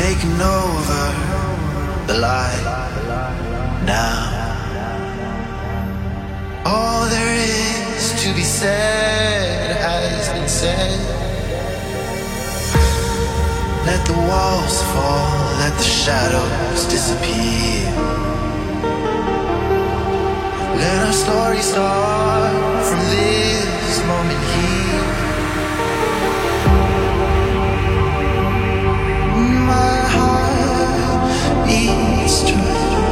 Taking over the light now. All there is to be said has been said. Let the walls fall, let the shadows disappear. Let our story start from this moment here. each time.